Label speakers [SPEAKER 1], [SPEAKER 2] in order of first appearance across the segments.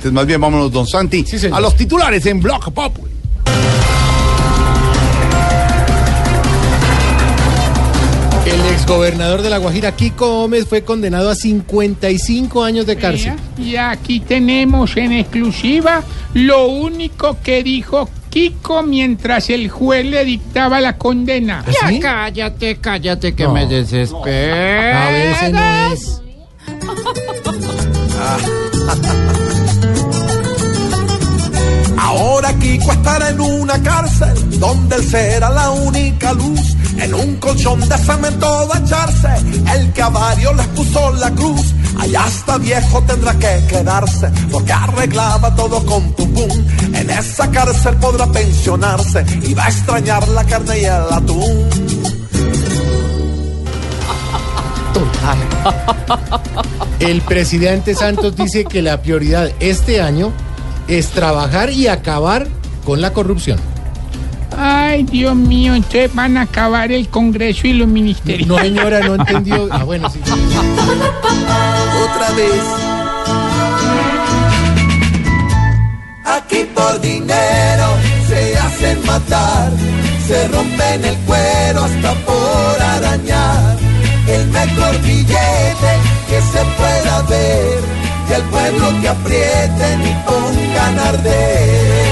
[SPEAKER 1] Entonces, más bien vámonos, don Santi, a los titulares en Blog Pop.
[SPEAKER 2] El exgobernador de La Guajira, Kiko Gómez, fue condenado a 55 años de cárcel.
[SPEAKER 3] Y aquí tenemos en exclusiva lo único que dijo Kiko mientras el juez le dictaba la condena.
[SPEAKER 2] ¿Ah, sí?
[SPEAKER 4] Cállate, cállate que
[SPEAKER 2] No.
[SPEAKER 4] me desespero.
[SPEAKER 2] A veces no es.
[SPEAKER 5] Kiko estará en una cárcel donde él será la única luz. En un colchón de cemento va a echarse el que a varios les puso la cruz. Allá hasta viejo tendrá que quedarse porque arreglaba todo con pum pum. En esa cárcel podrá pensionarse y va a extrañar la carne y el atún.
[SPEAKER 2] El presidente Santos dice que la prioridad este año es trabajar y acabar con la corrupción.
[SPEAKER 3] Ay, Dios mío, entonces van a acabar el Congreso y los ministerios.
[SPEAKER 2] No, señora, no entendió. Ah, bueno, sí.
[SPEAKER 5] otra vez. Aquí por dinero se hacen matar, se rompen el cuero hasta por arañar. El mejor billete que se pueda ver, que el pueblo que aprieten y pongan a arder.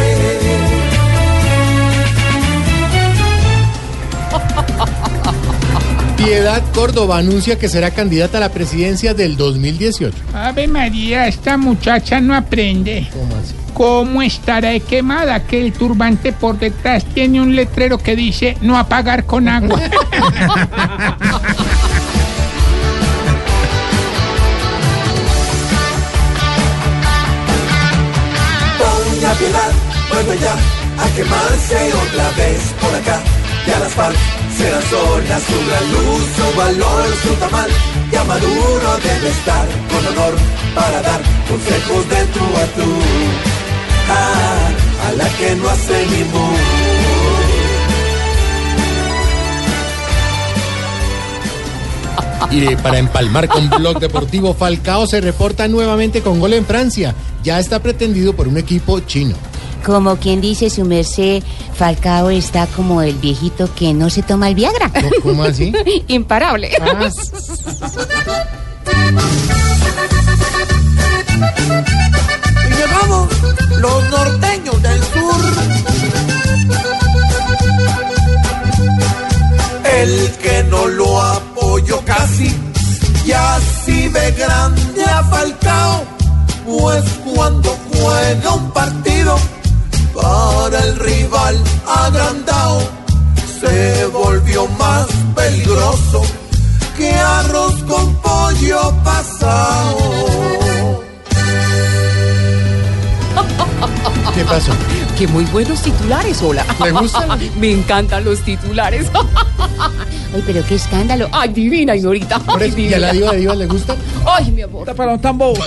[SPEAKER 2] Piedad Córdoba anuncia que será candidata a la presidencia del 2018.
[SPEAKER 3] Ave María, esta muchacha no aprende.
[SPEAKER 2] ¿Cómo así?
[SPEAKER 3] ¿Cómo estará de quemada? Que el turbante por detrás tiene un letrero que dice no apagar con agua.
[SPEAKER 5] vuelve ya a quemarse otra vez por acá. Ya las FARC se sola su gran luz, su valor, su tamal. Ya Maduro debe estar con honor para dar consejos de tú a tú. Ah, a la que no hace ni mu.
[SPEAKER 2] Y para empalmar con Blog Deportivo, Falcao se reporta nuevamente con gol en Francia. Ya está pretendido por un equipo chino.
[SPEAKER 6] Como quien dice su merced, Falcao está como el viejito que no se toma el Viagra.
[SPEAKER 2] ¿Cómo- ¿Cómo así?
[SPEAKER 6] Imparable.
[SPEAKER 2] Ah,
[SPEAKER 5] Y llegamos los norteños del sur. El que no lo apoyó casi y así ve grande a Falcao, pues cuando juega un partido agrandado, se volvió más peligroso que arroz con pollo pasado.
[SPEAKER 2] ¿Qué pasó?
[SPEAKER 7] Que muy buenos titulares, hola.
[SPEAKER 2] ¿Le gustan?
[SPEAKER 7] Me encantan los titulares.
[SPEAKER 6] Ay, pero qué escándalo.
[SPEAKER 7] Ay, divina, Ignorita. Ay,
[SPEAKER 2] ¿Y a la diva de divas le gustan?
[SPEAKER 7] Ay, mi amor.
[SPEAKER 5] para un tambor.